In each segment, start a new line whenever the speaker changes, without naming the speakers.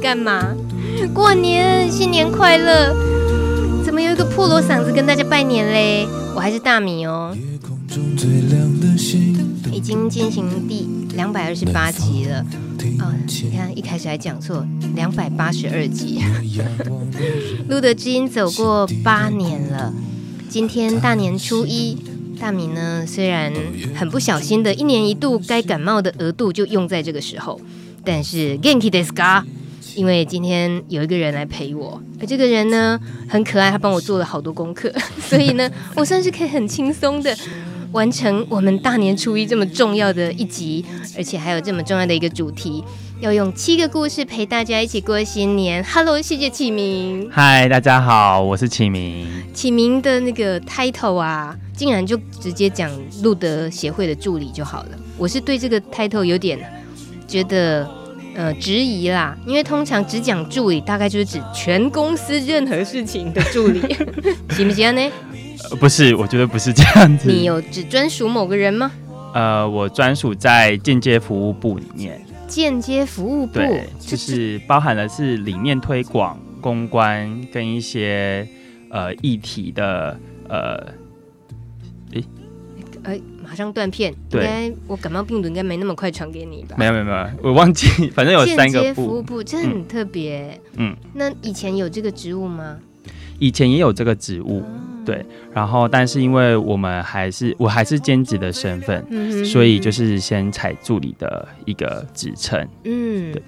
干嘛？过年，新年快乐！怎么有一个破锣嗓子跟大家拜年嘞？我还是大米哦。已经进行第两百二十八集了。哦，你看一开始还讲错，两百八十二集。露德知音走过八年了，今天大年初一，大米呢，虽然很不小心的，一年一度该感冒的额度就用在这个时候。但是元気ですか？ 因为今天有一个人来陪我，而这个人呢很可爱，他帮我做了好多功课，所以呢，我算是可以很轻松的完成我们大年初一这么重要的一集，而且还有这么重要的一个主题，要用七个故事陪大家一起过新年。Hello，谢谢启明。
嗨，大家好，我是启明。
启明的那个 title 啊，竟然就直接讲路德协会的助理就好了。我是对这个 title 有点。觉得呃质疑啦，因为通常只讲助理，大概就是指全公司任何事情的助理，行不行呢？
呃，不是，我觉得不是这样子。
你有只专属某个人吗？
呃，我专属在间接服务部里面。
间接服务部，
对，就是包含的是理念推广、公关跟一些呃议题的呃，诶，
诶。马上断片，应该我感冒病毒应该没那么快传给你吧？
没有没有没有，我忘记，反正有三个
服务部，这很特别。
嗯，
那以前有这个职务吗？
以前也有这个职务，嗯、对。然后，但是因为我们还是我还是兼职的身份，嗯、所以就是先采助理的一个职称。
嗯，对。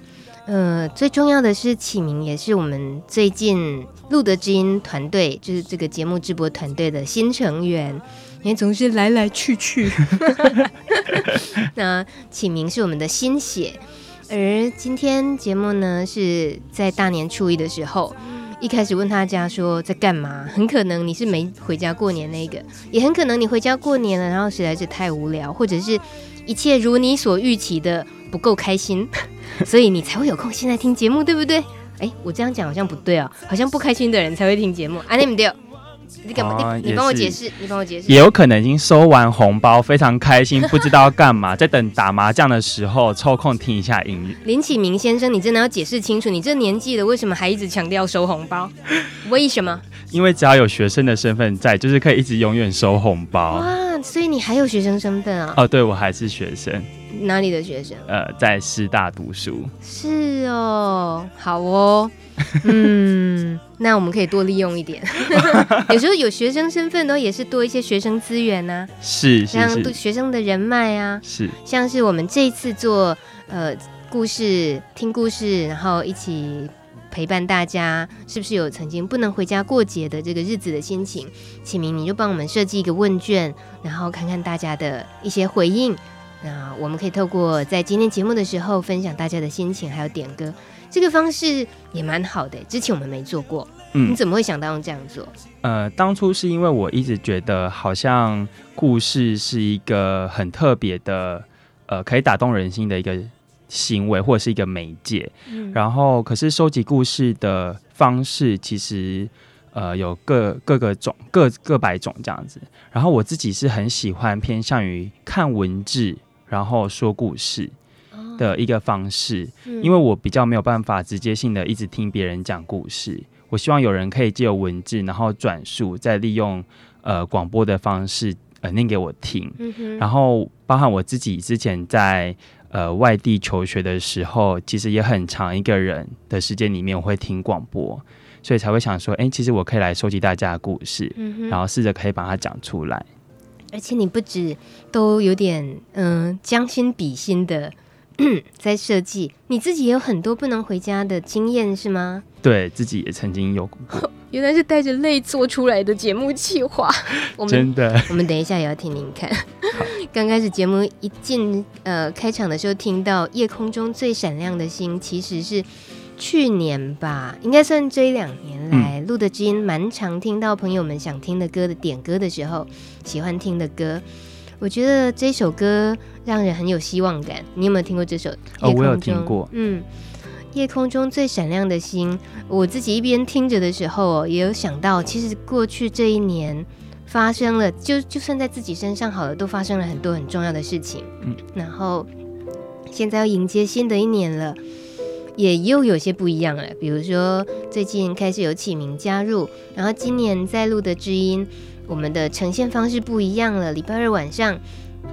呃，最重要的是启明也是我们最近路德知音团队，就是这个节目直播团队的新成员。因为总是来来去去，那启明是我们的心血，而今天节目呢是在大年初一的时候，一开始问他家说在干嘛，很可能你是没回家过年那个，也很可能你回家过年了，然后实在是太无聊，或者是一切如你所预期的不够开心，所以你才会有空现在听节目，对不对？哎，我这样讲好像不对哦，好像不开心的人才会听节目，啊，你们对。你干嘛？哦、你帮我解释，你帮我解释。
也有可能已经收完红包，非常开心，不知道要干嘛，在等打麻将的时候抽空听一下音乐。
林启明先生，你真的要解释清楚，你这年纪了，为什么还一直强调收红包？为什么？
因为只要有学生的身份在，就是可以一直永远收红包。
哇，所以你还有学生身份啊？
哦，对，我还是学生。
哪里的学生？
呃，在师大读书。
是哦，好哦。嗯，那我们可以多利用一点。有时候有学生身份的也是多一些学生资源呐、啊，
是，是，是
像学生的人脉啊，
是，
像是我们这一次做呃故事听故事，然后一起陪伴大家，是不是有曾经不能回家过节的这个日子的心情？启明，你就帮我们设计一个问卷，然后看看大家的一些回应。那我们可以透过在今天节目的时候分享大家的心情，还有点歌。这个方式也蛮好的，之前我们没做过。嗯，你怎么会想到用这样做？
呃，当初是因为我一直觉得好像故事是一个很特别的，呃，可以打动人心的一个行为或者是一个媒介。嗯，然后，可是收集故事的方式其实呃有各各个种各各百种这样子。然后我自己是很喜欢偏向于看文字，然后说故事。的一个方式，因为我比较没有办法直接性的一直听别人讲故事，我希望有人可以借由文字，然后转述，再利用呃广播的方式呃念给我听。然后包含我自己之前在呃外地求学的时候，其实也很长一个人的时间里面我会听广播，所以才会想说，哎，其实我可以来收集大家的故事，然后试着可以把它讲出来。
而且你不止都有点嗯将心比心的。在设计，你自己也有很多不能回家的经验是吗？
对自己也曾经有过，
原来是带着泪做出来的节目计划。我们
真的，
我们等一下也要听听看。刚开始节目一进呃开场的时候，听到夜空中最闪亮的星，其实是去年吧，应该算这一两年来录的基因，蛮常听到朋友们想听的歌的点歌的时候，喜欢听的歌。我觉得这首歌让人很有希望感。你有没有听过这首？
哦，我有听过。
嗯，夜空中最闪亮的星，我自己一边听着的时候，也有想到，其实过去这一年发生了，就就算在自己身上好了，都发生了很多很重要的事情。嗯，然后现在要迎接新的一年了，也又有些不一样了。比如说，最近开始有启明加入，然后今年在录的知音。我们的呈现方式不一样了。礼拜二晚上，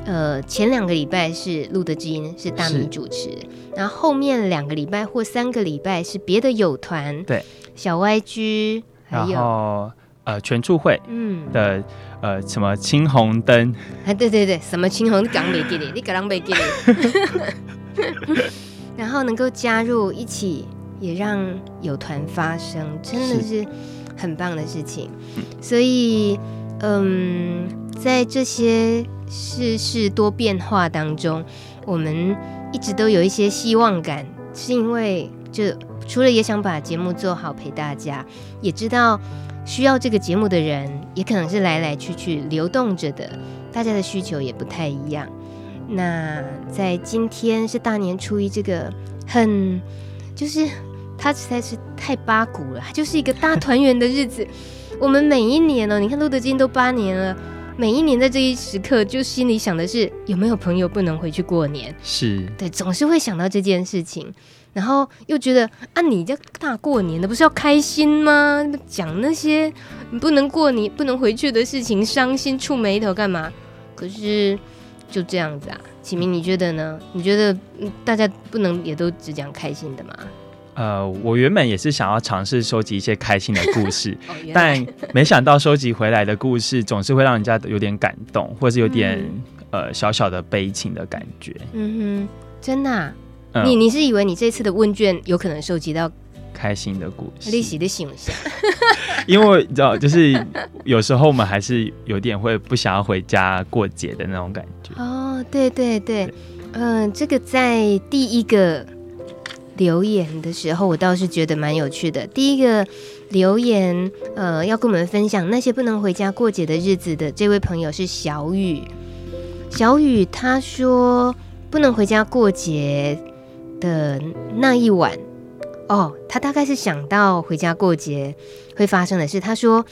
呃，前两个礼拜是录的知音是大米主持，然后后面两个礼拜或三个礼拜是别的友团，
对，
小 YG，还有
呃全处会，嗯的呃什么青红灯，
啊对对对，什么青红港没给你，你港没给你，然后能够加入一起，也让有团发生，真的是很棒的事情，所以。嗯，在这些世事多变化当中，我们一直都有一些希望感，是因为就除了也想把节目做好陪大家，也知道需要这个节目的人也可能是来来去去流动着的，大家的需求也不太一样。那在今天是大年初一，这个很就是它实在是太八股了，就是一个大团圆的日子。我们每一年呢、哦，你看路德金都八年了，每一年在这一时刻，就心里想的是有没有朋友不能回去过年？
是
对，总是会想到这件事情，然后又觉得啊，你这大过年的不是要开心吗？讲那些你不能过年、不能回去的事情，伤心触眉头干嘛？可是就这样子啊，启明，你觉得呢？你觉得大家不能也都只讲开心的吗？
呃，我原本也是想要尝试收集一些开心的故事，哦、但没想到收集回来的故事总是会让人家有点感动，或是有点、嗯、呃小小的悲情的感觉。
嗯哼，真的、啊？嗯、你你是以为你这次的问卷有可能收集到
开心的故事？
利息的形象，
因为你知道，就是有时候我们还是有点会不想要回家过节的那种感觉。
哦，对对对，嗯、呃，这个在第一个。留言的时候，我倒是觉得蛮有趣的。第一个留言，呃，要跟我们分享那些不能回家过节的日子的这位朋友是小雨。小雨他说，不能回家过节的那一晚，哦，他大概是想到回家过节会发生的事。他说，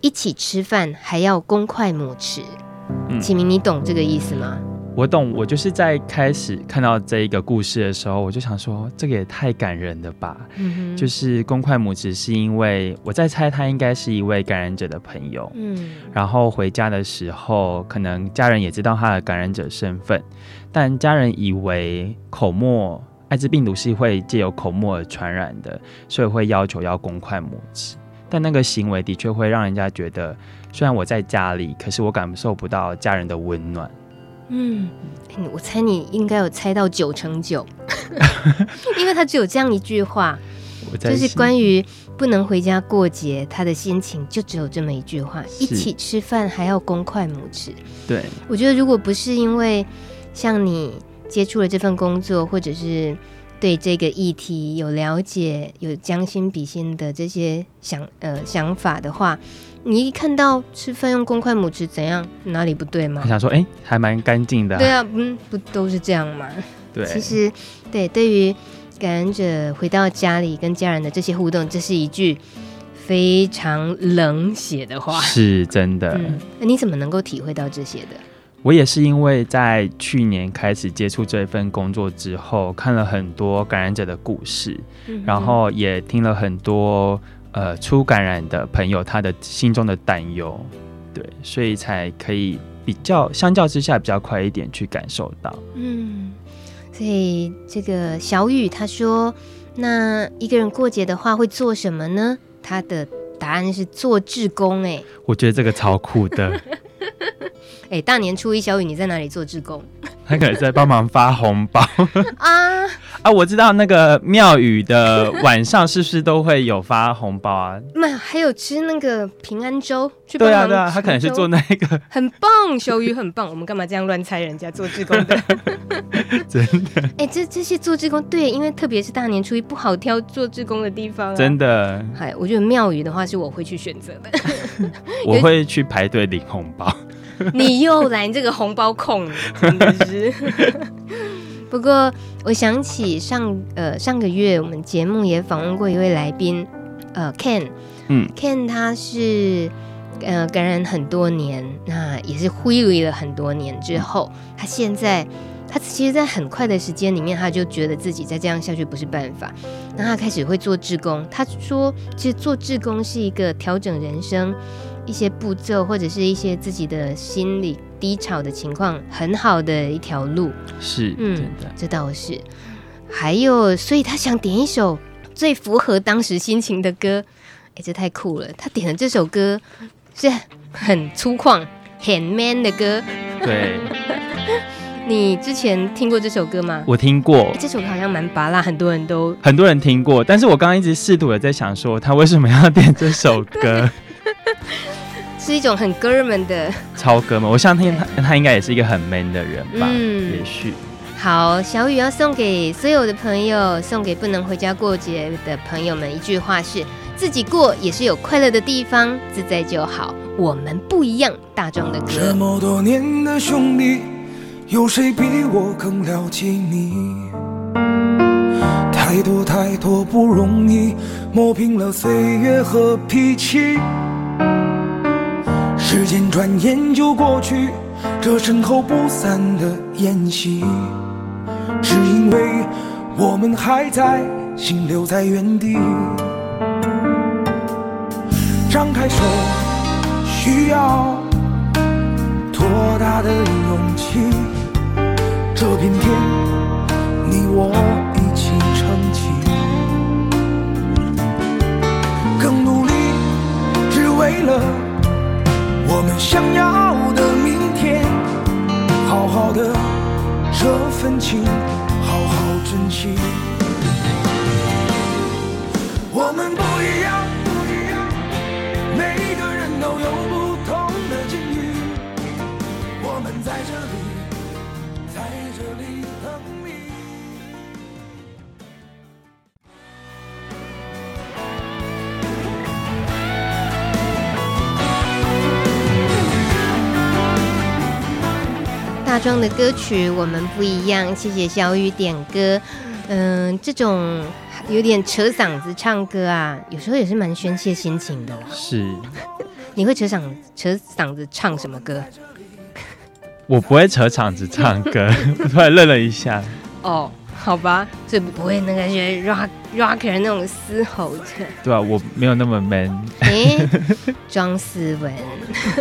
一起吃饭还要公筷母匙。启明，你懂这个意思吗？
我懂，我就是在开始看到这一个故事的时候，我就想说，这个也太感人了吧。嗯，就是公筷母匙，是因为我在猜他应该是一位感染者的朋友。嗯，然后回家的时候，可能家人也知道他的感染者身份，但家人以为口沫艾滋病毒是会借由口沫而传染的，所以会要求要公筷母匙。但那个行为的确会让人家觉得，虽然我在家里，可是我感受不到家人的温暖。
嗯，我猜你应该有猜到九成九，因为他只有这样一句话，就是关于不能回家过节，他的心情就只有这么一句话：一起吃饭还要公筷母匙。
对，
我觉得如果不是因为像你接触了这份工作，或者是对这个议题有了解、有将心比心的这些想呃想法的话。你一看到吃饭用公筷母匙怎样？哪里不对吗？
我想说，哎、欸，还蛮干净的。
对啊，嗯，不都是这样吗？
对，
其实，对，对于感染者回到家里跟家人的这些互动，这是一句非常冷血的话，
是真的。
嗯，那你怎么能够体会到这些的？
我也是因为在去年开始接触这份工作之后，看了很多感染者的故事，嗯、然后也听了很多。呃，初感染的朋友，他的心中的担忧，对，所以才可以比较相较之下比较快一点去感受到。
嗯，所以这个小雨他说，那一个人过节的话会做什么呢？他的答案是做志工。哎，我
觉得这个超酷的。
哎，大年初一，小雨你在哪里做志工？
他可能在帮忙发红包
啊
啊！我知道那个庙宇的晚上是不是都会有发红包啊？
没有，还有吃那个平安粥。
对啊对啊，他可能是做那个，
很棒，小雨很棒。我们干嘛这样乱猜人家做志工的？
真的？
哎、欸，这这些做志工，对，因为特别是大年初一不好挑做志工的地方、啊。
真的？
嗨，我觉得庙宇的话是我会去选择的。
我会去排队领红包。
你又来这个红包控，真的是。不过我想起上呃上个月我们节目也访问过一位来宾，呃 Ken，嗯，Ken 他是呃感染很多年，那也是挥泪了很多年之后，他现在他其实，在很快的时间里面，他就觉得自己再这样下去不是办法，那他开始会做志工。他说，其实做志工是一个调整人生。一些步骤，或者是一些自己的心理低潮的情况，很好的一条路。
是，
嗯，真的，这倒是。还有，所以他想点一首最符合当时心情的歌。哎，这太酷了！他点的这首歌是很粗犷、很 man 的歌。
对。
你之前听过这首歌吗？
我听过。
这首歌好像蛮拔辣，很多人都
很多人听过。但是我刚刚一直试图的在想，说他为什么要点这首歌？
是一种很哥们的
超哥们，我相信他，他应该也是一个很 man 的人吧？嗯，也许。
好，小雨要送给所有的朋友，送给不能回家过节的朋友们一句话是：自己过也是有快乐的地方，自在就好。我们不一样，大壮的歌。
这么多年的兄弟，有谁比我更了解你？太多太多不容易，磨平了岁月和脾气。时间转眼就过去，这身后不散的宴席，只因为我们还在，心留在原地。张开手，需要多大的勇气？这片天，你我一起撑起，更努力，只为了。我们想要的明天，好好的这份情，好好珍惜。我们不一样，不一样，每个人都有不同的境遇。我们在这里，在这里
大壮的歌曲我们不一样，谢谢小雨点歌。嗯、呃，这种有点扯嗓子唱歌啊，有时候也是蛮宣泄心情的。
是，
你会扯嗓扯嗓子唱什么歌？
我不会扯嗓子唱歌，我突然愣了一下。
哦，好吧，这不会那个些 rock rocker 那种嘶吼的。
对啊，我没有那么 man。
哎，庄思文，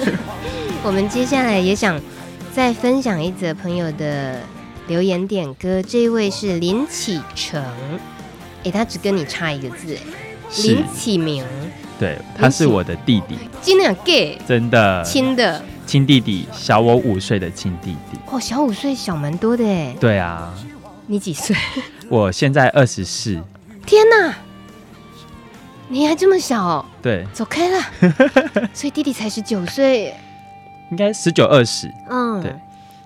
我们接下来也想。再分享一则朋友的留言点歌，这一位是林启成，哎，他只跟你差一个字，林启明，
对，他是我的弟弟，
真的 gay，
真的。
亲的。
亲弟弟，小我五岁的亲弟弟，
哦，小五岁，小蛮多的。哎，
对啊，
你几岁？
我现在二十四，
天哪，你还这么小？哦？
对，
走开了，所以弟弟才十九岁。
应该十九二十，
嗯，对，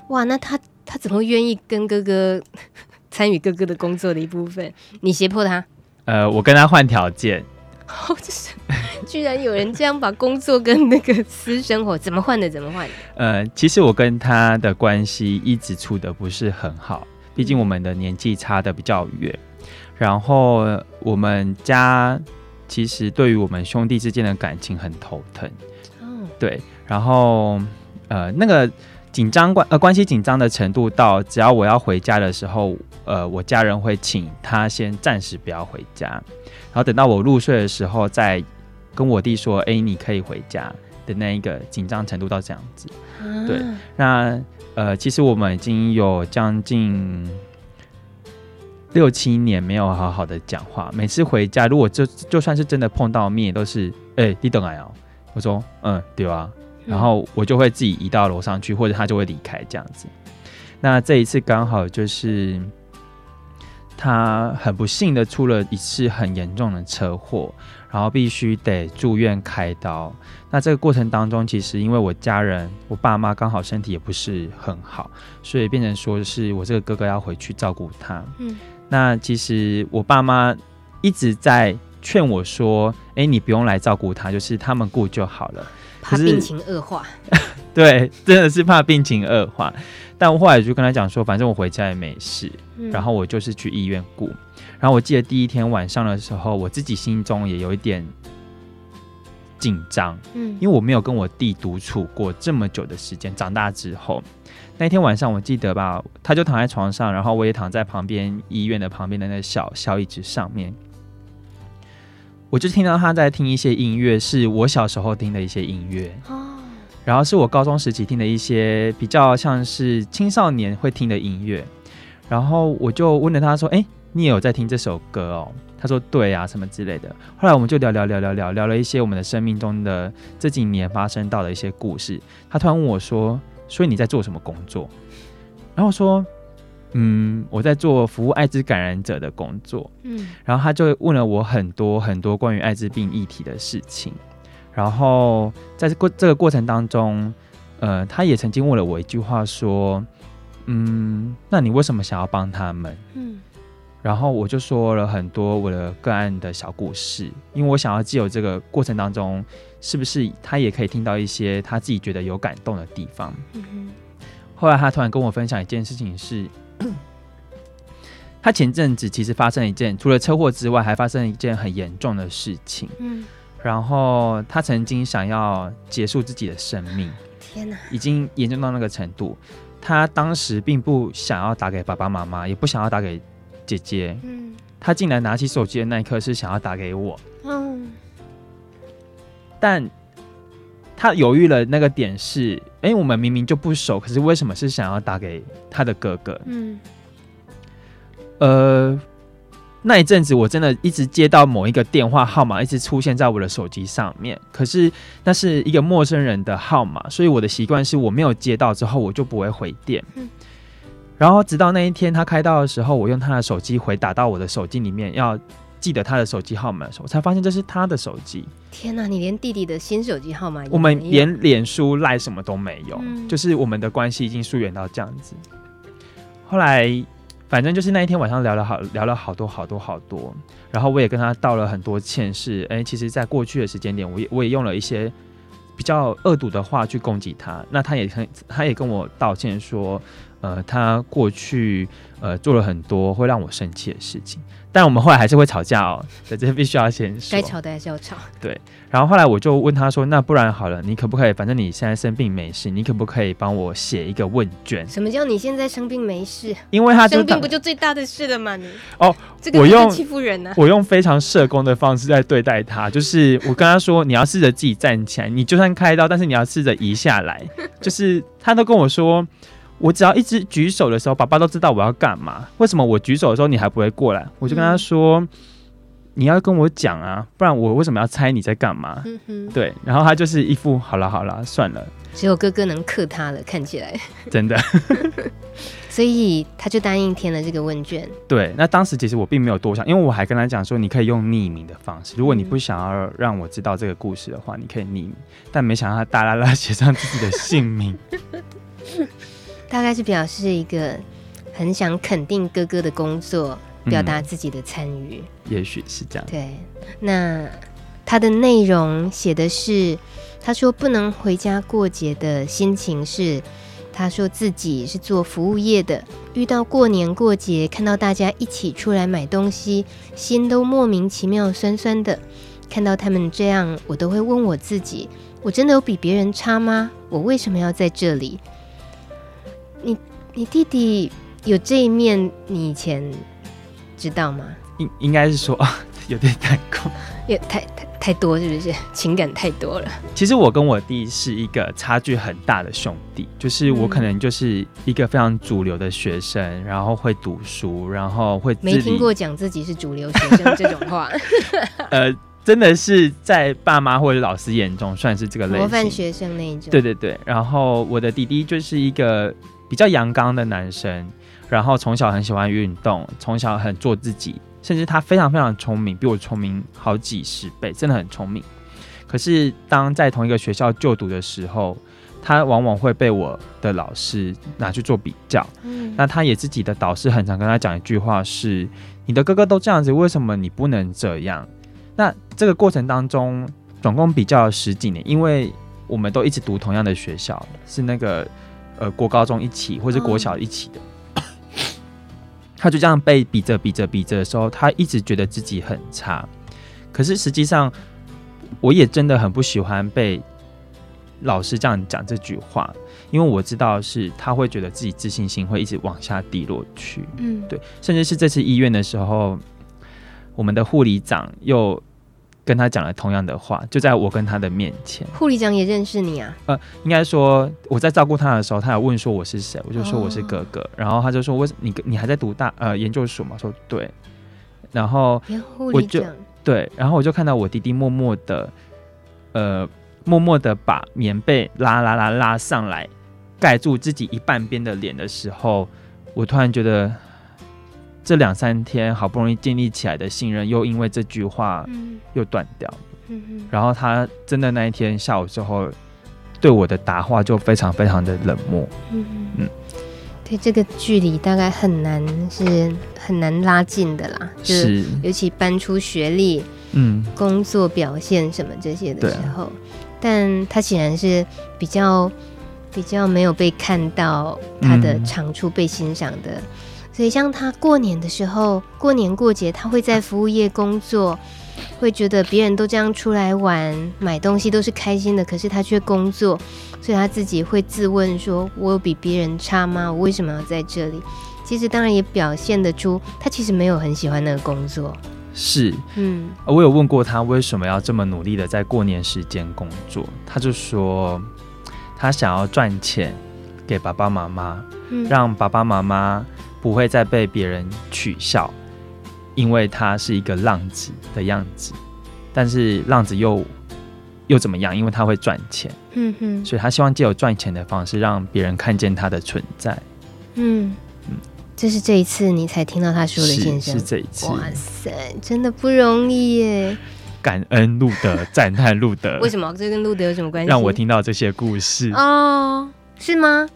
哇，那他他怎么会愿意跟哥哥 参与哥哥的工作的一部分？你胁迫他？
呃，我跟他换条件。
哦，就是居然有人这样把工作跟那个私生活怎么换的？怎么换的？
呃，其实我跟他的关系一直处的不是很好，毕竟我们的年纪差的比较远，然后我们家其实对于我们兄弟之间的感情很头疼。哦，对。然后，呃，那个紧张关呃关系紧张的程度到，只要我要回家的时候，呃，我家人会请他先暂时不要回家，然后等到我入睡的时候再跟我弟说：“哎，你可以回家。”的那一个紧张程度到这样子。啊、对，那呃，其实我们已经有将近六七年没有好好的讲话，每次回家，如果就就算是真的碰到面，都是哎，你等来哦。我说嗯，对啊。然后我就会自己移到楼上去，或者他就会离开这样子。那这一次刚好就是他很不幸的出了一次很严重的车祸，然后必须得住院开刀。那这个过程当中，其实因为我家人，我爸妈刚好身体也不是很好，所以变成说是我这个哥哥要回去照顾他。嗯，那其实我爸妈一直在劝我说：“哎，你不用来照顾他，就是他们顾就好了。”
怕病情恶化。
对，真的是怕病情恶化。但我后来就跟他讲说，反正我回家也没事，嗯、然后我就是去医院顾。然后我记得第一天晚上的时候，我自己心中也有一点。紧张，嗯，因为我没有跟我弟独处过这么久的时间。长大之后，那天晚上我记得吧，他就躺在床上，然后我也躺在旁边医院的旁边的那个小小椅子上面，我就听到他在听一些音乐，是我小时候听的一些音乐哦，然后是我高中时期听的一些比较像是青少年会听的音乐，然后我就问了他说：“哎，你也有在听这首歌哦？”他说：“对啊，什么之类的。”后来我们就聊聊聊聊聊聊了一些我们的生命中的这几年发生到的一些故事。他突然问我说：“所以你在做什么工作？”然后我说：“嗯，我在做服务艾滋感染者的工作。”嗯，然后他就问了我很多很多关于艾滋病议题的事情。然后在这过这个过程当中，呃，他也曾经问了我一句话说：“嗯，那你为什么想要帮他们？”嗯。然后我就说了很多我的个案的小故事，因为我想要借由这个过程当中，是不是他也可以听到一些他自己觉得有感动的地方？嗯哼。后来他突然跟我分享一件事情是，他前阵子其实发生了一件除了车祸之外，还发生了一件很严重的事情。嗯。然后他曾经想要结束自己的生命。天哪！已经严重到那个程度，他当时并不想要打给爸爸妈妈，也不想要打给。姐姐，嗯，他竟然拿起手机的那一刻是想要打给我，嗯，但他犹豫了那个点是，哎、欸，我们明明就不熟，可是为什么是想要打给他的哥哥？嗯，呃，那一阵子我真的一直接到某一个电话号码，一直出现在我的手机上面，可是那是一个陌生人的号码，所以我的习惯是我没有接到之后，我就不会回电。嗯然后直到那一天他开到的时候，我用他的手机回打到我的手机里面，要记得他的手机号码的时候，我才发现这是他的手机。
天哪，你连弟弟的新手机号码？
我们连脸书赖什么都没有，嗯、就是我们的关系已经疏远到这样子。后来，反正就是那一天晚上聊了好聊了好多好多好多，然后我也跟他道了很多歉，是哎，其实在过去的时间点，我也我也用了一些比较恶毒的话去攻击他，那他也很他也跟我道歉说。呃，他过去呃做了很多会让我生气的事情，但我们后来还是会吵架哦。对这必须要先说，
该吵的还是要吵。
对，然后后来我就问他说：“那不然好了，你可不可以？反正你现在生病没事，你可不可以帮我写一个问卷？”
什么叫你现在生病没事？
因为他
生病不就最大的事了吗？你
哦，
这个我用欺负人呢、啊，
我用非常社工的方式在对待他，就是我跟他说：“你要试着自己站起来，你就算开刀，但是你要试着移下来。”就是他都跟我说。我只要一直举手的时候，爸爸都知道我要干嘛。为什么我举手的时候你还不会过来？我就跟他说：“嗯、你要跟我讲啊，不然我为什么要猜你在干嘛？”嗯、对，然后他就是一副好了好了，算了。
只有哥哥能克他了，看起来
真的。
所以他就答应填了这个问卷。
对，那当时其实我并没有多想，因为我还跟他讲说，你可以用匿名的方式，如果你不想要让我知道这个故事的话，你可以匿名。但没想到他大啦啦写上自己的姓名。
大概是表示一个很想肯定哥哥的工作，表达自己的参与，
嗯，也许是这样。
对，那他的内容写的是，他说不能回家过节的心情是，他说自己是做服务业的，遇到过年过节，看到大家一起出来买东西，心都莫名其妙酸酸的。看到他们这样，我都会问我自己：我真的有比别人差吗？我为什么要在这里？你你弟弟有这一面，你以前知道吗？
应应该是说 啊，有点太过，
也太太太多，是不是？情感太多了。
其实我跟我弟是一个差距很大的兄弟，就是我可能就是一个非常主流的学生，嗯、然后会读书，然后会
没听过讲自己是主流学生这种话。
呃。真的是在爸妈或者老师眼中算是这个类型
模范学生那一种。
对对对，然后我的弟弟就是一个比较阳刚的男生，然后从小很喜欢运动，从小很做自己，甚至他非常非常聪明，比我聪明好几十倍，真的很聪明。可是当在同一个学校就读的时候，他往往会被我的老师拿去做比较。嗯，那他也自己的导师很常跟他讲一句话是：“你的哥哥都这样子，为什么你不能这样？”那这个过程当中，总共比较了十几年，因为我们都一直读同样的学校，是那个呃国高中一起，或是国小一起的。嗯、他就这样被比着比着比着的时候，他一直觉得自己很差。可是实际上，我也真的很不喜欢被老师这样讲这句话，因为我知道是他会觉得自己自信心会一直往下低落去。嗯，对，甚至是这次医院的时候。我们的护理长又跟他讲了同样的话，就在我跟他的面前。
护理长也认识你啊？
呃，应该说我在照顾他的时候，他有问说我是谁，我就说我是哥哥，哦、然后他就说我你你还在读大呃研究所吗？说对，然后我就对，然后我就看到我弟弟默默的呃默默的把棉被拉拉拉拉上来盖住自己一半边的脸的时候，我突然觉得。这两三天好不容易建立起来的信任，又因为这句话又断掉。嗯嗯、然后他真的那一天下午之后，对我的答话就非常非常的冷漠。嗯
嗯，对，这个距离大概很难是很难拉近的啦。就是尤其搬出学历、嗯，工作表现什么这些的时候，啊、但他显然是比较比较没有被看到他的长处被欣赏的。嗯所以，像他过年的时候，过年过节，他会在服务业工作，会觉得别人都这样出来玩、买东西都是开心的，可是他却工作，所以他自己会自问说：“我有比别人差吗？我为什么要在这里？”其实，当然也表现得出他其实没有很喜欢那个工作。
是，嗯，我有问过他为什么要这么努力的在过年时间工作，他就说他想要赚钱给爸爸妈妈，嗯，让爸爸妈妈。不会再被别人取笑，因为他是一个浪子的样子。但是浪子又又怎么样？因为他会赚钱，嗯哼，所以他希望借由赚钱的方式让别人看见他的存在。
嗯嗯，这是这一次你才听到他说的先生，
是，是这一次。
哇塞，真的不容易耶！
感恩路德，赞叹路德。
为什么这跟路德有什么关系？
让我听到这些故事
哦，是吗？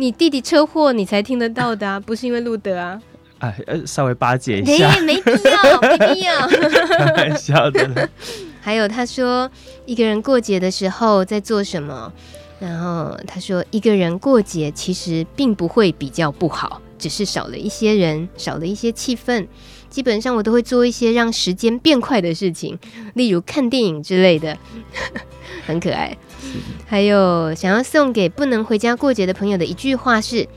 你弟弟车祸，你才听得到的啊，不是因为路德啊？
哎，呃，稍微巴结一下，
没没必要，没必要，
开玩笑的。
还有，他说一个人过节的时候在做什么？然后他说一个人过节其实并不会比较不好，只是少了一些人，少了一些气氛。基本上我都会做一些让时间变快的事情，例如看电影之类的，很可爱。还有想要送给不能回家过节的朋友的一句话是：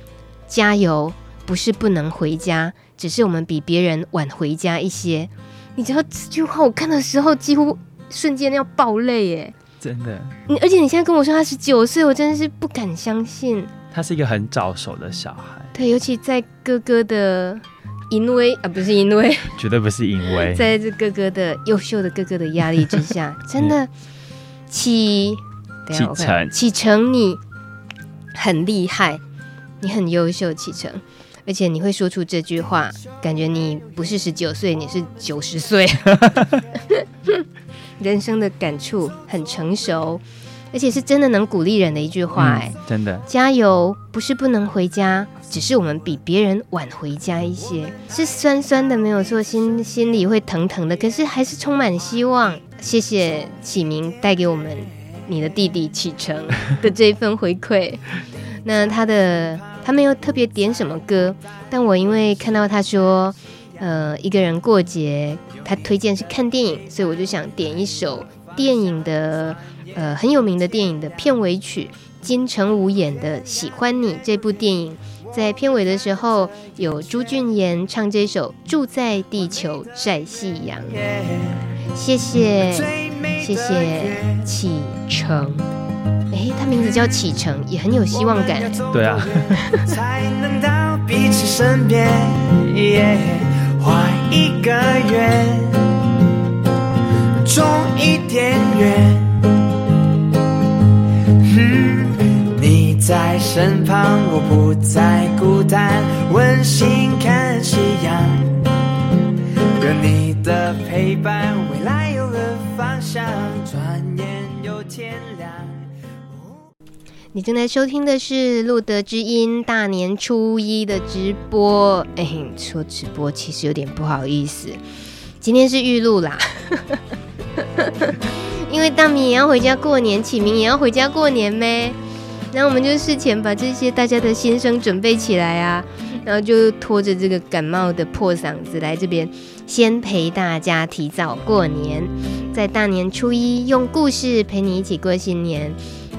加油，不是不能回家，只是我们比别人晚回家一些。你知道这句话我看的时候几乎瞬间要爆泪耶！
真的，
你而且你现在跟我说他十九岁，我真的是不敢相信。
他是一个很早熟的小孩，
对，尤其在哥哥的。淫威啊，不是淫威，
绝对不是因为，
在这哥哥的优秀的哥哥的压力之下，真的启
启程。
启程，你很厉害，你很优秀，启程，而且你会说出这句话，感觉你不是十九岁，你是九十岁，人生的感触很成熟。而且是真的能鼓励人的一句话，哎、嗯，
真的，
加油，不是不能回家，只是我们比别人晚回家一些，是酸酸的，没有错，心心里会疼疼的，可是还是充满希望。谢谢启明带给我们你的弟弟启程的这一份回馈。那他的他没有特别点什么歌，但我因为看到他说，呃，一个人过节，他推荐是看电影，所以我就想点一首电影的。呃，很有名的电影的片尾曲，金城武演的《喜欢你》这部电影，在片尾的时候有朱俊妍唱这首《住在地球晒夕阳》。谢谢，谢谢启程。哎，他名字叫启程，也很有希望感。
对啊。
才能到彼此身边，画一个圆。种一点远。嗯，你在身旁，我不再孤单，温馨看天亮。
你正在收听的是路德之音大年初一的直播。哎，说直播其实有点不好意思，今天是预录啦，因为大米也要回家过年，启明也要回家过年呗。那我们就事前把这些大家的心声准备起来啊，然后就拖着这个感冒的破嗓子来这边。先陪大家提早过年，在大年初一用故事陪你一起过新年。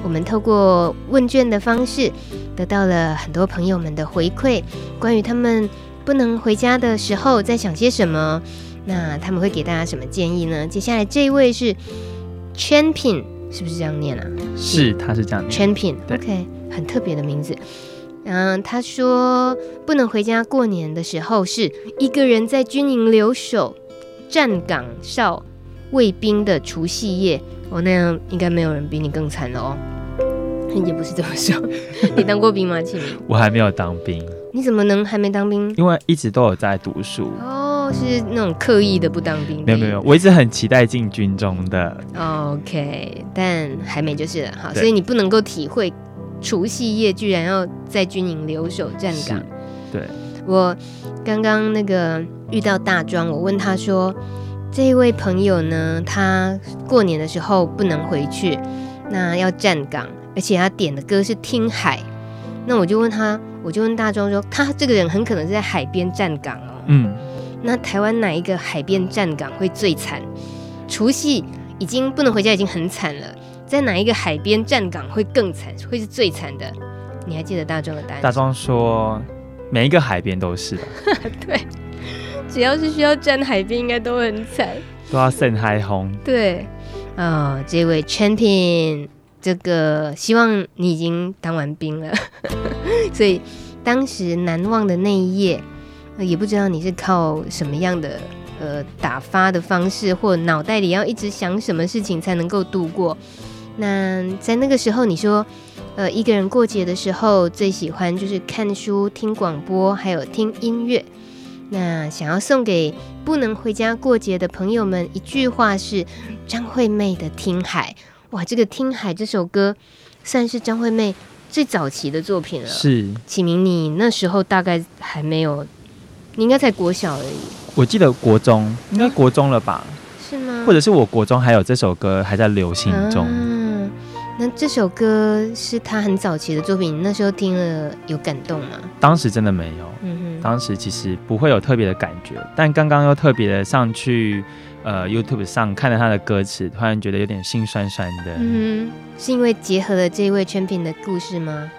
我们透过问卷的方式，得到了很多朋友们的回馈，关于他们不能回家的时候在想些什么。那他们会给大家什么建议呢？接下来这一位是 Champion，是不是这样念啊？
是，他是这样念。
Champion，OK，很特别的名字。嗯，他说不能回家过年的时候，是一个人在军营留守、站岗哨、卫兵的除夕夜。哦，那样应该没有人比你更惨了哦。也不是这么说，你当过兵吗？启明，
我还没有当兵。
你怎么能还没当兵？
因为一直都有在读书。
哦，是那种刻意的不当兵。
没有没有，我一直很期待进军中的。
OK，但还没就是了。好，所以你不能够体会。除夕夜居然要在军营留守站岗，
对。
我刚刚那个遇到大庄，我问他说：“这一位朋友呢，他过年的时候不能回去，那要站岗，而且他点的歌是听海。”那我就问他，我就问大庄说：“他这个人很可能是在海边站岗哦。”嗯。那台湾哪一个海边站岗会最惨？除夕已经不能回家，已经很惨了。在哪一个海边站岗会更惨，会是最惨的？你还记得大壮的答案？
大壮说，每一个海边都是吧？
对，只要是需要站海边，应该都很惨，
都要晒海红。
对，啊、哦，这位 champion，这个希望你已经当完兵了，所以当时难忘的那一夜，也不知道你是靠什么样的呃打发的方式，或脑袋里要一直想什么事情才能够度过。那在那个时候，你说，呃，一个人过节的时候最喜欢就是看书、听广播，还有听音乐。那想要送给不能回家过节的朋友们一句话是张惠妹的《听海》。哇，这个《听海》这首歌算是张惠妹最早期的作品了。
是，
启明，你那时候大概还没有，你应该才国小而已。
我记得国中，应该国中了吧？
是吗？
或者是我国中还有这首歌还在流行中。啊
那这首歌是他很早期的作品，你那时候听了有感动吗？
当时真的没有，嗯哼，当时其实不会有特别的感觉，但刚刚又特别的上去，呃，YouTube 上看了他的歌词，突然觉得有点心酸酸的。
嗯哼，是因为结合了这一位 Champion 的故事吗？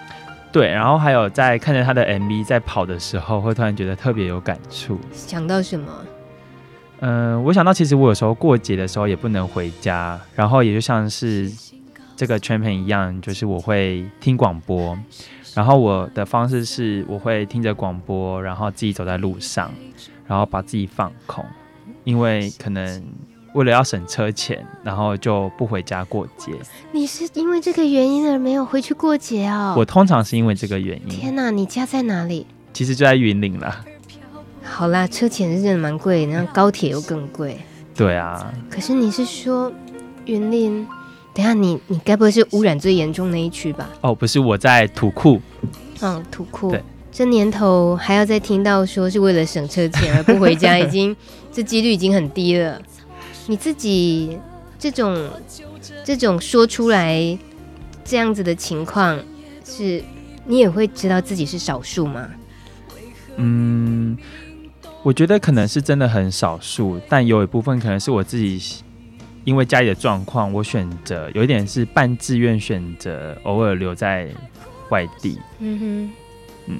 对，然后还有在看着他的 MV 在跑的时候，会突然觉得特别有感触。
想到什么？
嗯、呃，我想到其实我有时候过节的时候也不能回家，然后也就像是。这个 champion 一样，就是我会听广播，然后我的方式是我会听着广播，然后自己走在路上，然后把自己放空，因为可能为了要省车钱，然后就不回家过节。
你是因为这个原因而没有回去过节哦？
我通常是因为这个原因。
天哪，你家在哪里？
其实就在云岭啦。
好啦，车钱是真的蛮贵，然后高铁又更贵。
对啊。
可是你是说云林？等下你，你你该不会是污染最严重那一区吧？
哦，不是，我在土库。
嗯，土库。对，这年头还要再听到说是为了省车钱而不回家，已经这几率已经很低了。你自己这种这种说出来这样子的情况，是你也会知道自己是少数吗？
嗯，我觉得可能是真的很少数，但有一部分可能是我自己。因为家里的状况，我选择有一点是半自愿选择，偶尔留在外地。嗯哼，
嗯，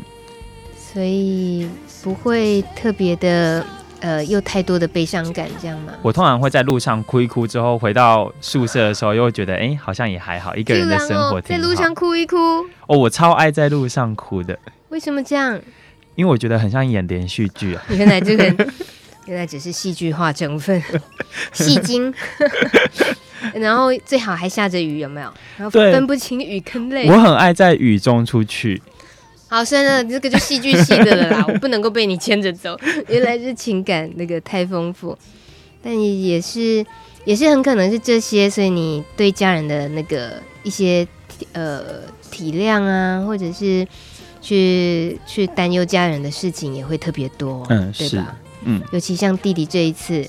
所以不会特别的，呃，有太多的悲伤感，这样吗？
我通常会在路上哭一哭，之后回到宿舍的时候，又会觉得，哎、欸，好像也还好，一个人的生活。
在路上哭一哭。
哦，我超爱在路上哭的。
为什么这样？
因为我觉得很像演连续剧啊。
原来这个。原来只是戏剧化成分，戏精。然后最好还下着雨，有没有？然后分不清雨跟泪。
我很爱在雨中出去。
好，算了，这个就戏剧系的了啦，我不能够被你牵着走。原来是情感那个太丰富，但也是也是很可能是这些，所以你对家人的那个一些呃体谅啊，或者是去去担忧家人的事情也会特别多，
嗯，
对吧？
嗯，
尤其像弟弟这一次。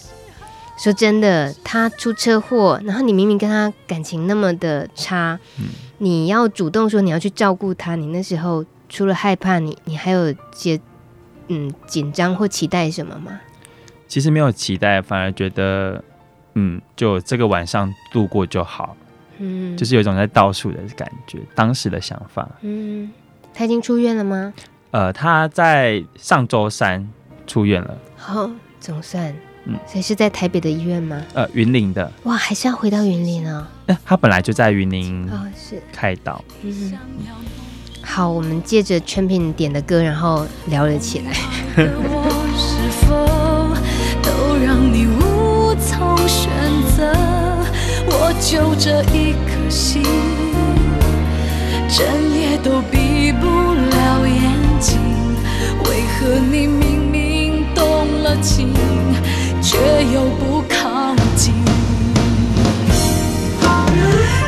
说真的，他出车祸，然后你明明跟他感情那么的差，嗯、你要主动说你要去照顾他，你那时候除了害怕你，你你还有些嗯紧张或期待什么吗？
其实没有期待，反而觉得嗯，就这个晚上度过就好，嗯，就是有一种在倒数的感觉。当时的想法，
嗯，他已经出院了吗？
呃，他在上周三出院了。
好，总算。嗯，所以是在台北的医院吗？
呃，云林的。
哇，还是要回到云林啊？
欸？他本来就在云林
哦，是
开刀。
嗯，好，我们借着全品点的歌，然后聊了起来。我是否都让你无从选择？我就这一颗心，整夜都闭不了眼睛。为何你明了情？却又不靠近，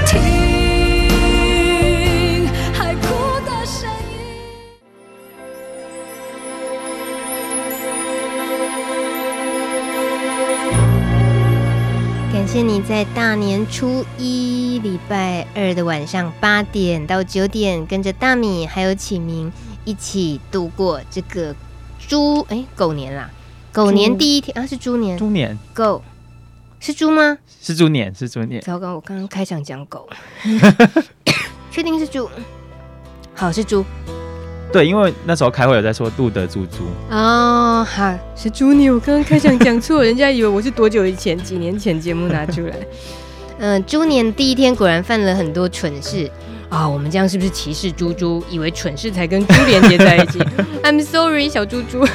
听海哭的声音。感谢你在大年初一礼拜二的晚上八点到九点，跟着大米还有启明一起度过这个猪哎狗年啦。狗年第一天啊，是猪年。猪年狗是猪吗？
是猪年，是猪年。
糟糕，我刚刚开场讲狗，确定是猪？好，是猪。
对，因为那时候开会有在说杜德猪猪。
哦，好，是猪年。我刚刚开场讲错，人家以为我是多久以前？几年前节目拿出来。嗯、呃，猪年第一天果然犯了很多蠢事啊、哦！我们这样是不是歧视猪猪？以为蠢事才跟猪连接在一起？I'm sorry，小猪猪。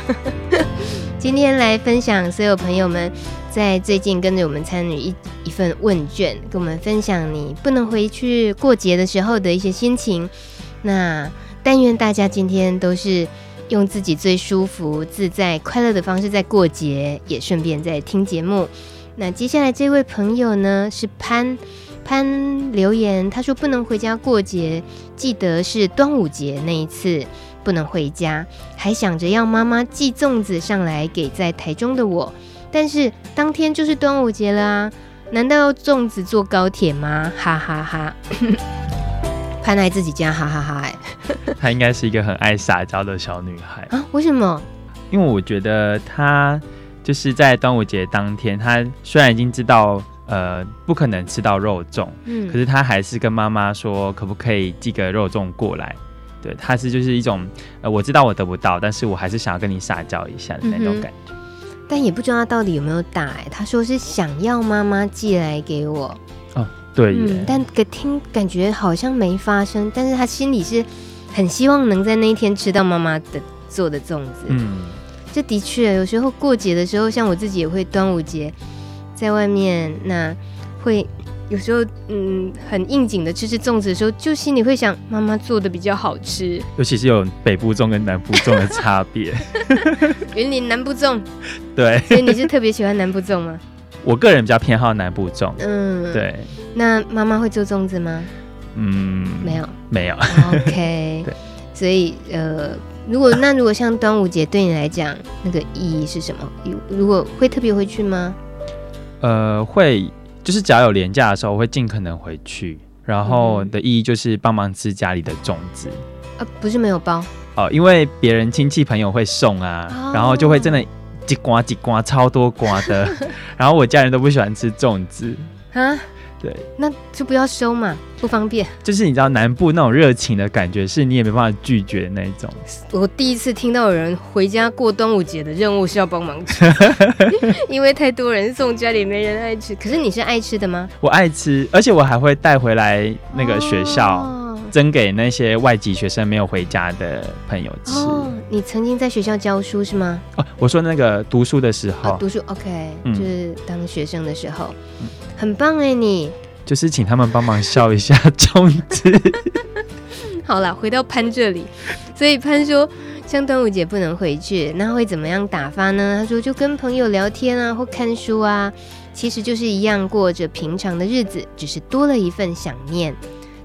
今天来分享，所有朋友们在最近跟着我们参与一一份问卷，跟我们分享你不能回去过节的时候的一些心情。那但愿大家今天都是用自己最舒服、自在、快乐的方式在过节，也顺便在听节目。那接下来这位朋友呢是潘潘留言，他说不能回家过节，记得是端午节那一次。不能回家，还想着要妈妈寄粽子上来给在台中的我，但是当天就是端午节了啊！难道要粽子坐高铁吗？哈哈哈，哈！潘来自己家，哈哈哈！哎，
她应该是一个很爱撒娇的小女孩
啊？为什么？
因为我觉得她就是在端午节当天，她虽然已经知道呃不可能吃到肉粽，嗯，可是她还是跟妈妈说，可不可以寄个肉粽过来。对，他是就是一种，呃，我知道我得不到，但是我还是想要跟你撒娇一下的那种感觉。嗯、
但也不知道他到底有没有打哎，他说是想要妈妈寄来给我。
哦，对，
嗯，但可听感觉好像没发生，但是他心里是很希望能在那一天吃到妈妈的做的粽子。嗯，这的确有时候过节的时候，像我自己也会端午节在外面，那会。有时候，嗯，很应景的吃吃粽子的时候，就心里会想，妈妈做的比较好吃。
尤其是有北部粽跟南部粽的差别。
云林南部粽，
对。
所以你是特别喜欢南部粽吗？
我个人比较偏好南部粽。
嗯，
对。
那妈妈会做粽子吗？
嗯，
没有，
没有。
OK。
对。
所以，呃，如果那如果像端午节对你来讲，那个意义是什么？如果会特别回去吗？
呃，会。就是只要有廉价的时候，我会尽可能回去。然后的意义就是帮忙吃家里的粽子。
呃，不是没有包
哦，因为别人亲戚朋友会送啊，哦、然后就会真的几瓜几瓜超多瓜的。然后我家人都不喜欢吃粽子啊。对，
那就不要收嘛，不方便。
就是你知道南部那种热情的感觉，是你也没办法拒绝的那一种。
我第一次听到有人回家过端午节的任务是要帮忙吃，因为太多人送，家里没人爱吃。可是你是爱吃的吗？
我爱吃，而且我还会带回来那个学校，哦、蒸给那些外籍学生没有回家的朋友吃。哦
你曾经在学校教书是吗？
哦，我说那个读书的时候，
哦、读书 OK，、嗯、就是当学生的时候，
嗯、
很棒哎，你
就是请他们帮忙笑一下中字。
好了，回到潘这里，所以潘说，像端午节不能回去，那会怎么样打发呢？他说就跟朋友聊天啊，或看书啊，其实就是一样过着平常的日子，只是多了一份想念。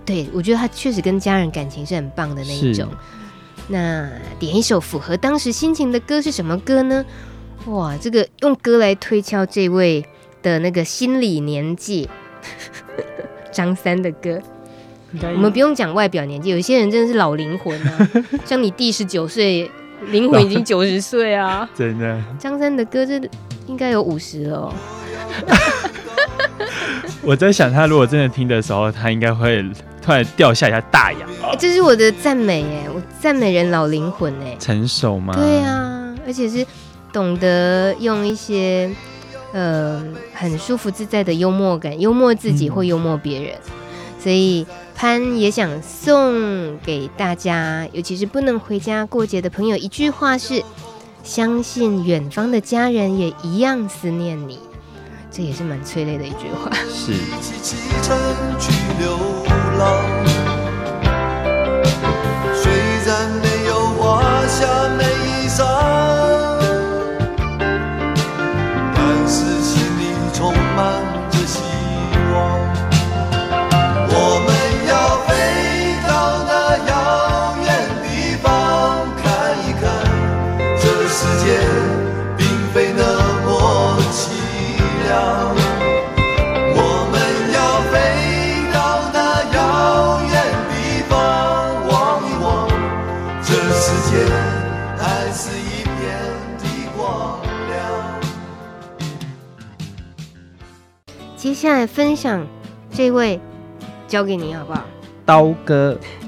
对，我觉得他确实跟家人感情是很棒的那一种。那点一首符合当时心情的歌是什么歌呢？哇，这个用歌来推敲这位的那个心理年纪，张三的歌。我们不用讲外表年纪，有一些人真的是老灵魂啊，像你弟十九岁，灵魂已经九十岁啊，
真的。
张三的歌这应该有五十了哦。
我在想，他如果真的听的时候，他应该会突然掉下一下大牙。
欸，这是我的赞美哎，我赞美人老灵魂哎，
成熟吗？
对啊，而且是懂得用一些呃很舒服自在的幽默感，幽默自己或幽默别人，嗯、所以。潘也想送给大家，尤其是不能回家过节的朋友，一句话是：相信远方的家人也一样思念你。这也是蛮催泪的一句话。
是。
接下来分享这位，交给你好不好？
刀哥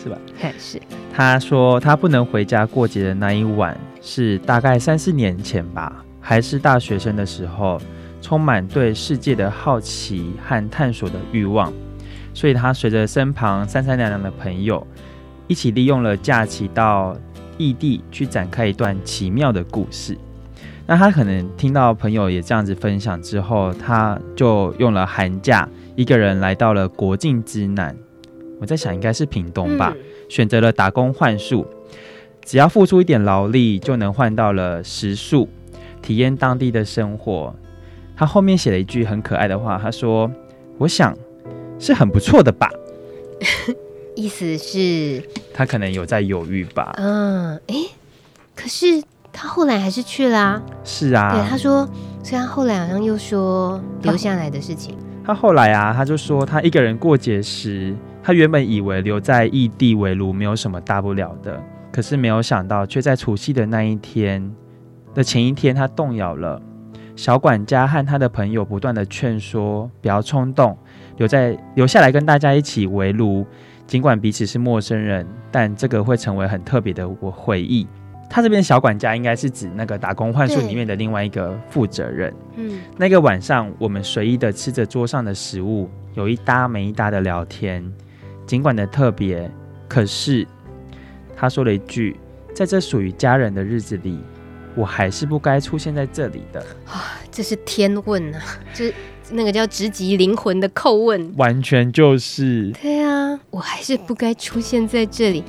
是吧？
是。
他说他不能回家过节的那一晚是大概三四年前吧，还是大学生的时候，充满对世界的好奇和探索的欲望，所以他随着身旁三三两两的朋友一起利用了假期到异地去展开一段奇妙的故事。那他可能听到朋友也这样子分享之后，他就用了寒假一个人来到了国境之南。我在想，应该是屏东吧，嗯、选择了打工换宿，只要付出一点劳力就能换到了食宿，体验当地的生活。他后面写了一句很可爱的话，他说：“我想是很不错的吧。”
意思是，
他可能有在犹豫吧。
嗯，哎，可是。他后来还是去啦、啊，
是啊，
对他说，虽然后来好像又说留下来的事情。
他后来啊，他就说他一个人过节时，他原本以为留在异地围炉没有什么大不了的，可是没有想到，却在除夕的那一天的前一天，他动摇了。小管家和他的朋友不断的劝说，不要冲动，留在留下来跟大家一起围炉，尽管彼此是陌生人，但这个会成为很特别的我回忆。他这边小管家应该是指那个打工幻术里面的另外一个负责人。嗯，那个晚上我们随意的吃着桌上的食物，有一搭没一搭的聊天，尽管的特别，可是他说了一句：“在这属于家人的日子里，我还是不该出现在这里的。”
啊，这是天问啊，就是那个叫直击灵魂的叩问，
完全就是。
对啊，我还是不该出现在这里，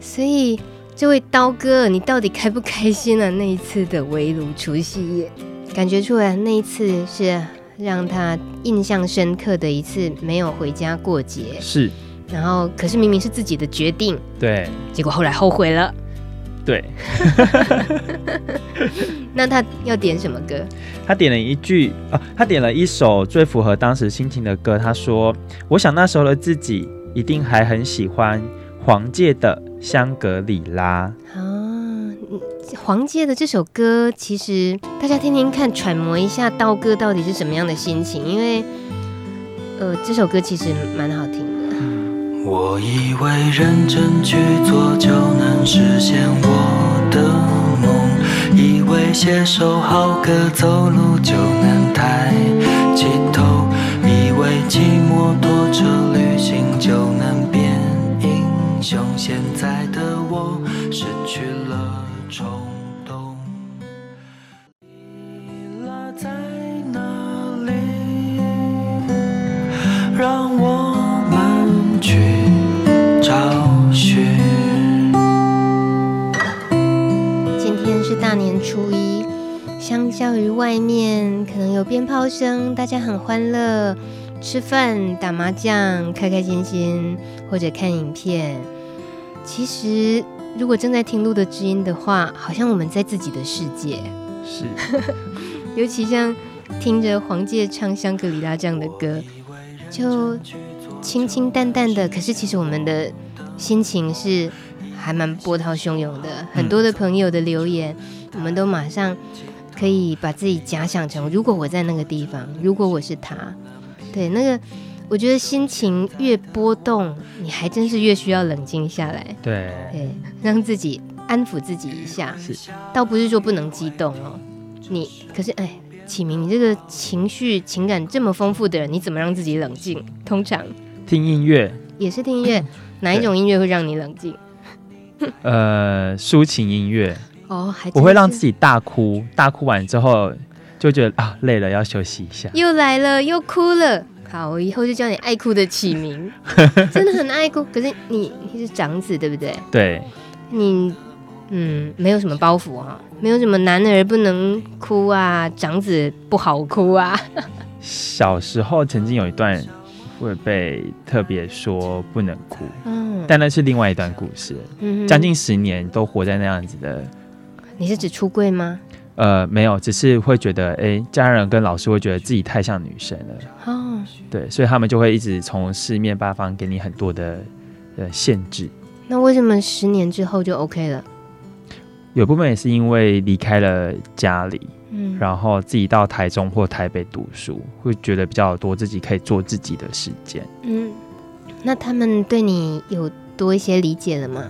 所以。这位刀哥，你到底开不开心啊？那一次的围炉除夕夜，感觉出来那一次是让他印象深刻的一次没有回家过节。
是，
然后可是明明是自己的决定，
对，
结果后来后悔了。
对，
那他要点什么歌？
他点了一句啊，他点了一首最符合当时心情的歌。他说：“我想那时候的自己一定还很喜欢。”黄玠的香格里拉啊，
黄玠的这首歌，其实大家听听看，揣摩一下刀哥到底是什么样的心情，因为呃，这首歌其实蛮好听的。
我以为认真去做就能实现我的梦，以为写首好歌走路就能抬起头，以为骑摩托车旅行就能变英。雄，现在的我失去了冲动。你落在哪里？让我
是大年初一，相较于外面可能有鞭炮声，大家很欢乐。吃饭、打麻将，开开心心，或者看影片。其实，如果正在听《录的知音》的话，好像我们在自己的世界。
是，
尤其像听着黄玠唱《香格里拉》这样的歌，就清清淡淡的。可是，其实我们的心情是还蛮波涛汹涌的。很多的朋友的留言，我们都马上可以把自己假想成：如果我在那个地方，如果我是他。对，那个我觉得心情越波动，你还真是越需要冷静下来。
对，
对，让自己安抚自己一下。
是，
倒不是说不能激动哦。你可是哎，启明，你这个情绪情感这么丰富的人，你怎么让自己冷静？通常
听音乐，
也是听音乐。哪一种音乐会让你冷静？
呃，抒情音乐。
哦，还
我会让自己大哭，大哭完之后。就觉得啊，累了，要休息一下。
又来了，又哭了。好，我以后就叫你爱哭的启明，真的很爱哭。可是你你是长子，对不对？
对。
你嗯，没有什么包袱哈、啊，没有什么男儿不能哭啊，长子不好哭啊。
小时候曾经有一段会被特别说不能哭，嗯，但那是另外一段故事。嗯，将近十年都活在那样子的。
你是指出柜吗？
呃，没有，只是会觉得，哎，家人跟老师会觉得自己太像女生了。哦，对，所以他们就会一直从四面八方给你很多的呃限制。
那为什么十年之后就 OK 了？
有部分也是因为离开了家里，嗯，然后自己到台中或台北读书，会觉得比较多自己可以做自己的时间。
嗯，那他们对你有多一些理解了吗？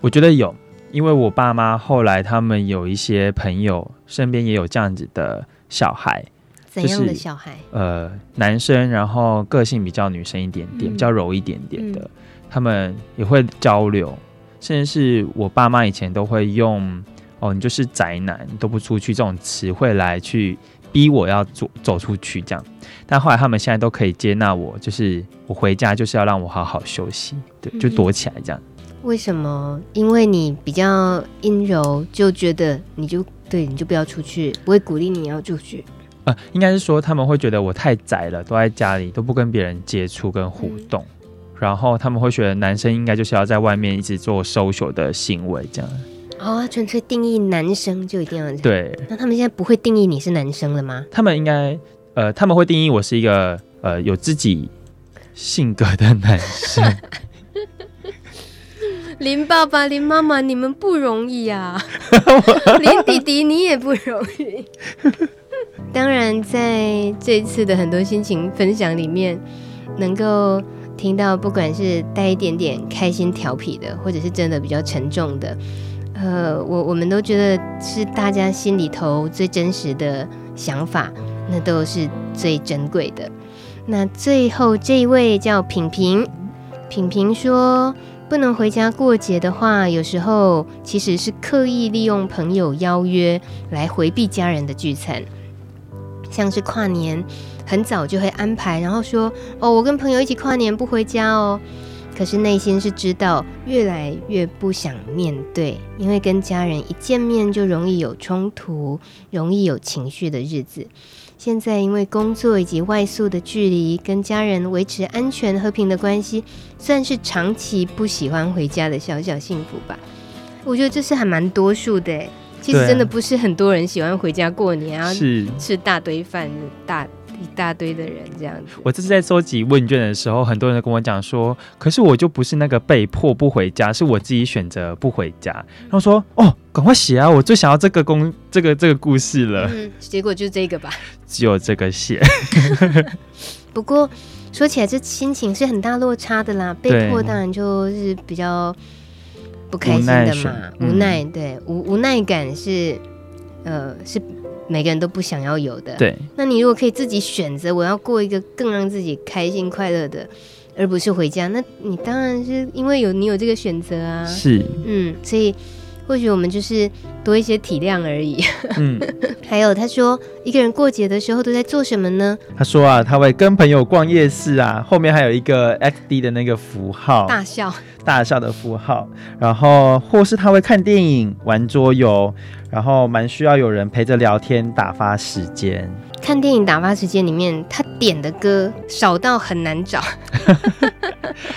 我觉得有。因为我爸妈后来他们有一些朋友身边也有这样子的小孩，
怎样的小孩？
呃，男生，然后个性比较女生一点点，嗯、比较柔一点点的，嗯、他们也会交流，甚至是我爸妈以前都会用“哦，你就是宅男，都不出去”这种词汇来去逼我要走走出去这样，但后来他们现在都可以接纳我，就是我回家就是要让我好好休息，对，就躲起来这样。嗯
为什么？因为你比较阴柔，就觉得你就对，你就不要出去，不会鼓励你要出去。
呃，应该是说他们会觉得我太宅了，都在家里都不跟别人接触跟互动，嗯、然后他们会觉得男生应该就是要在外面一直做 social 的行为这样。
哦，纯粹定义男生就一定要。
对。
那他们现在不会定义你是男生了吗？
他们应该呃，他们会定义我是一个呃有自己性格的男生。
林爸爸、林妈妈，你们不容易啊！林弟弟，你也不容易。当然，在这一次的很多心情分享里面，能够听到不管是带一点点开心调皮的，或者是真的比较沉重的，呃，我我们都觉得是大家心里头最真实的想法，那都是最珍贵的。那最后这一位叫品平，品平说。不能回家过节的话，有时候其实是刻意利用朋友邀约来回避家人的聚餐，像是跨年很早就会安排，然后说哦，我跟朋友一起跨年不回家哦，可是内心是知道越来越不想面对，因为跟家人一见面就容易有冲突，容易有情绪的日子。现在因为工作以及外宿的距离，跟家人维持安全和平的关系，算是长期不喜欢回家的小小幸福吧。我觉得这是还蛮多数的，其实真的不是很多人喜欢回家过年啊，是吃大堆饭大。一大堆的人这样子。
我这次在收集问卷的时候，很多人都跟我讲说，可是我就不是那个被迫不回家，是我自己选择不回家。然后说，哦，赶快写啊，我最想要这个公这个这个故事了。
嗯，结果就这个吧，
只有这个写。
不过说起来，这心情是很大落差的啦。被迫当然就是比较不开心的嘛，无奈，无奈对无无奈感是呃是。每个人都不想要有的。
对，
那你如果可以自己选择，我要过一个更让自己开心快乐的而不是回家。那你当然是因为有你有这个选择啊。
是，
嗯，所以或许我们就是多一些体谅而已。
嗯，
还有他说，一个人过节的时候都在做什么呢？
他说啊，他会跟朋友逛夜市啊，后面还有一个 XD 的那个符号，
大笑，
大笑的符号。然后或是他会看电影、玩桌游，然后蛮需要有人陪着聊天打发时间。
看电影打发时间里面，他点的歌少到很难找。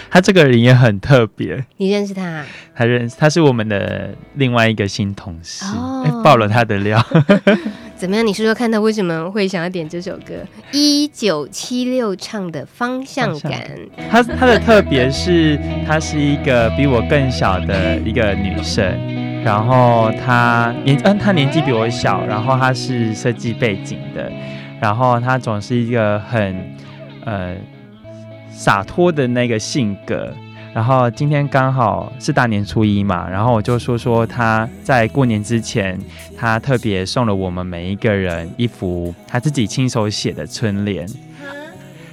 他这个人也很特别，
你认识他啊？
他认识，他是我们的另外一个新同事。
哦，
欸，爆了他的料。
怎么样？你说说看，他为什么会想要点这首歌？一九七六唱的《方向感》。
他他的特别是，她是一个比我更小的一个女生，然后她年嗯，她年纪比我小，然后她是设计背景的。然后他总是一个很呃洒脱的那个性格。然后今天刚好是大年初一嘛，然后我就说说他在过年之前，他特别送了我们每一个人一幅他自己亲手写的春联。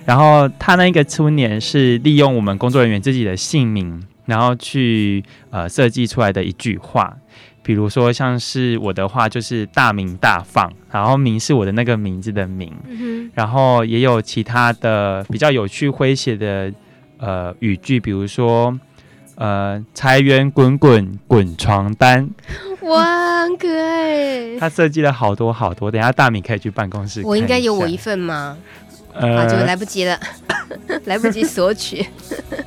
然后他那个春联是利用我们工作人员自己的姓名，然后去呃设计出来的一句话。比如说，像是我的话，就是大名大放，然后“名”是我的那个名字的“名”，嗯，然后也有其他的比较有趣诙谐的呃语句，比如说呃“财源滚滚滚床单”，
哇，很可爱！
他设计了好多好多，等下大米可以去办公室。
我应该有我一份吗？呃，啊，就来不及了，来不及索取。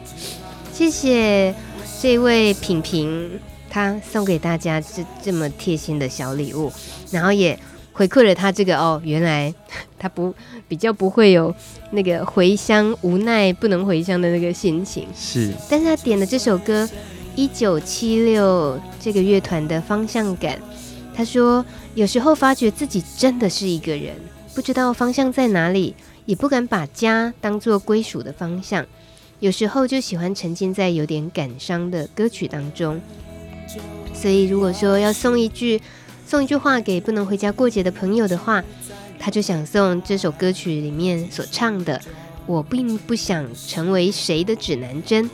谢谢这位品评。他送给大家这这么贴心的小礼物，然后也回馈了他这个哦，原来他不比较不会有那个回乡无奈不能回乡的那个心情。
是，
但是他点的这首歌一九七六这个乐团的方向感，他说有时候发觉自己真的是一个人，不知道方向在哪里，也不敢把家当做归属的方向，有时候就喜欢沉浸在有点感伤的歌曲当中。所以，如果说要送一句送一句话给不能回家过节的朋友的话，他就想送这首歌曲里面所唱的：“我并不想成为谁的指南针，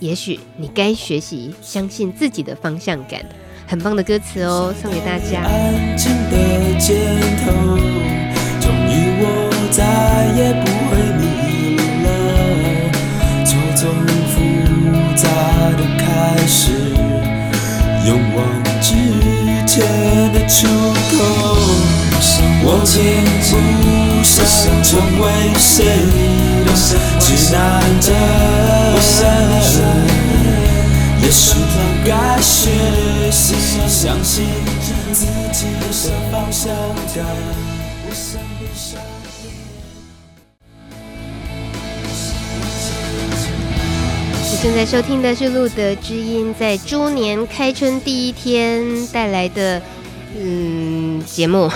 也许你该学习相信自己的方向感。”很棒的歌词哦，送给大家。安静的街头，终于我再也不会迷路了，错综复杂的开始。勇往直前的出口，我并不想成为谁的指南针，也许该学习相信自己的方向感。正在收听的是路德之音，在猪年开春第一天带来的嗯节目，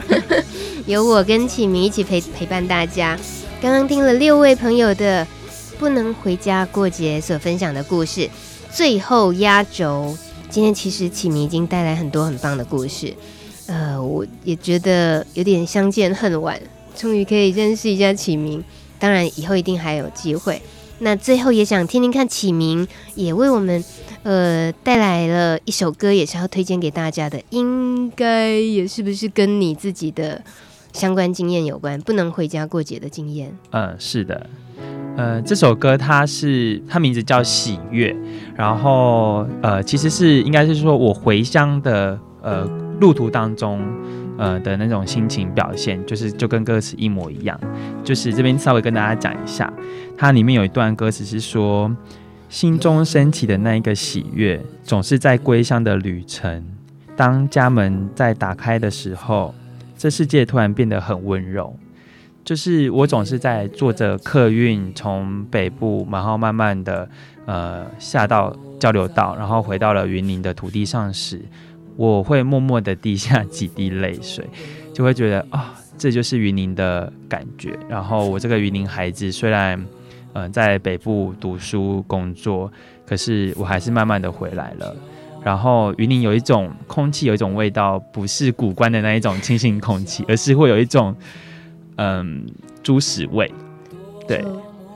由我跟启明一起陪陪伴大家。刚刚听了六位朋友的不能回家过节所分享的故事，最后压轴，今天其实启明已经带来很多很棒的故事，呃，我也觉得有点相见恨晚，终于可以认识一下启明，当然以后一定还有机会。那最后也想听听看启明也为我们呃带来了一首歌，也是要推荐给大家的，应该也是不是跟你自己的相关经验有关？不能回家过节的经验。
嗯，是的，呃，这首歌它是它名字叫《喜悦》，然后呃其实是应该是说我回乡的呃路途当中。呃的那种心情表现，就是就跟歌词一模一样。就是这边稍微跟大家讲一下，它里面有一段歌词是说：心中升起的那一个喜悦，总是在归乡的旅程。当家门在打开的时候，这世界突然变得很温柔。就是我总是在坐着客运从北部，然后慢慢的呃下到交流道，然后回到了云林的土地上时。我会默默的滴下几滴泪水，就会觉得啊、哦，这就是云林的感觉。然后我这个云林孩子虽然嗯、呃、在北部读书工作，可是我还是慢慢的回来了。然后云林有一种空气，有一种味道，不是古关的那一种清新空气，而是会有一种嗯猪屎味。对，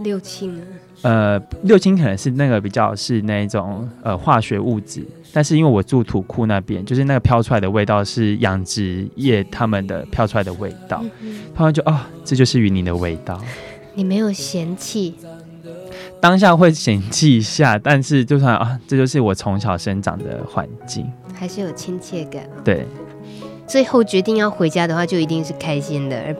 六亲啊？
呃，六氢可能是那个比较是那种呃化学物质，但是因为我住土库那边，就是那个飘出来的味道是养殖业他们的飘出来的味道，他们就哦，这就是云林的味道。
你没有嫌弃？
当下会嫌弃一下，但是就算啊，这就是我从小生长的环境，
还是有亲切感。
对，
最后决定要回家的话，就一定是开心的，而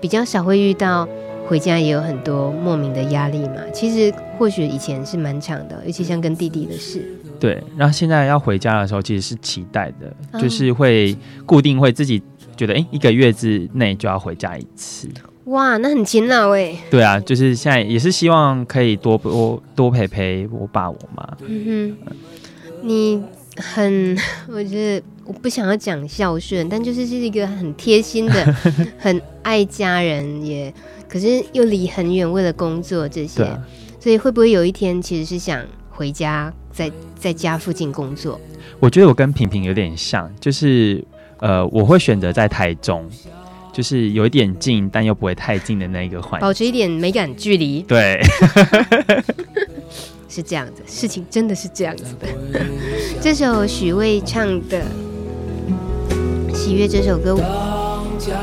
比较少会遇到。回家也有很多莫名的压力嘛，其实或许以前是蛮长的，尤其像跟弟弟的事。
对，然后现在要回家的时候，其实是期待的，嗯、就是会固定会自己觉得，哎，一个月之内就要回家一次。
哇，那很勤劳哎。
对啊，就是现在也是希望可以多多多陪陪我爸我妈。
嗯哼，你很，我觉得我不想要讲孝顺，但就是是一个很贴心的，很爱家人也。可是又离很远，为了工作这些，啊、所以会不会有一天其实是想回家在，在在家附近工作？
我觉得我跟平平有点像，就是呃，我会选择在台中，就是有一点近，但又不会太近的那一个环境，
保持一点美感距离。
对，
是这样子，事情真的是这样子的。这首许巍唱的《喜悦》这首歌。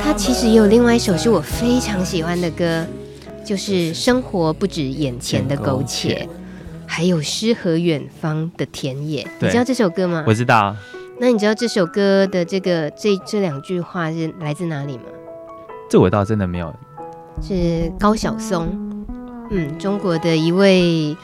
他其实也有另外一首是我非常喜欢的歌，就是生活不止眼前的苟且，还有诗和远方的田野。你知道这首歌吗？
我知道。
那你知道这首歌的这个这这两句话是来自哪里吗？
这我倒真的没有。
是高晓松，嗯，中国的一位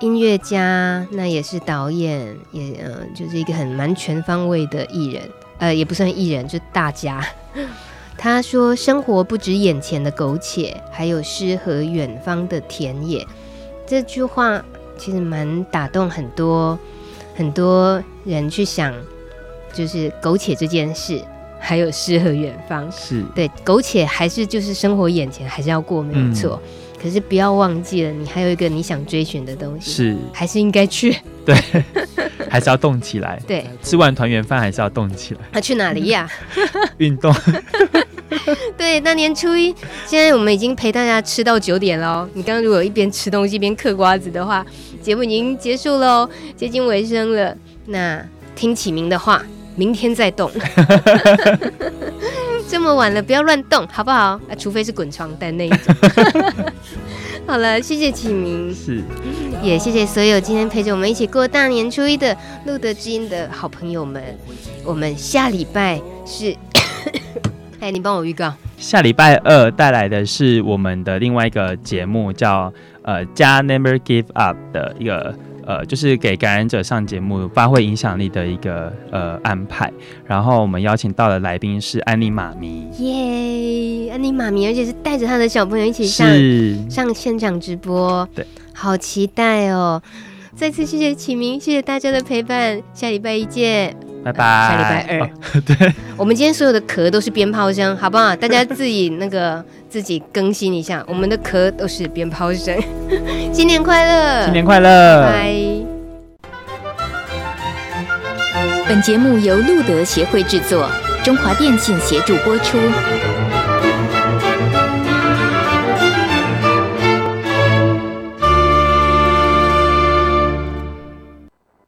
音乐家，那也是导演，也嗯、呃，就是一个很蛮全方位的艺人，呃，也不算艺人，就是大家。他说：“生活不止眼前的苟且，还有诗和远方的田野。”这句话其实蛮打动很多很多人去想，就是苟且这件事，还有诗和远方。
是
对，苟且还是就是生活眼前还是要过，没有错。嗯、可是不要忘记了，你还有一个你想追寻的东西，
是
还是应该去。
对。还是要动起来。
对，
吃完团圆饭还是要动起来。
他、啊、去哪里呀？
运动。
对，大年初一，现在我们已经陪大家吃到九点了。你刚刚如果一边吃东西一边嗑瓜子的话，节目已经结束喽，接近尾声了。那听启明的话，明天再动。这么晚了，不要乱动，好不好？啊，除非是滚床单那一种。好了，谢谢启明，
是，
也谢谢所有今天陪着我们一起过大年初一的路德知音的好朋友们。我们下礼拜是，哎，你帮我预告，
下礼拜二带来的是我们的另外一个节目，叫呃“家 Never Give Up” 的一个。呃，就是给感染者上节目发挥影响力的一个呃安排。然后我们邀请到的来宾是安妮妈咪，
耶，安妮妈咪，而且是带着她的小朋友一起上上现场直播，
对，
好期待哦！再次谢谢启明，谢谢大家的陪伴，下礼拜一见。
拜拜。
下礼拜二，
哦、对，
我们今天所有的壳都是鞭炮声，好不好？大家自己那个 自己更新一下，我们的壳都是鞭炮声。新年快乐！
新年快乐！
拜。
本节目由路德协会制作，中华电信协助播出。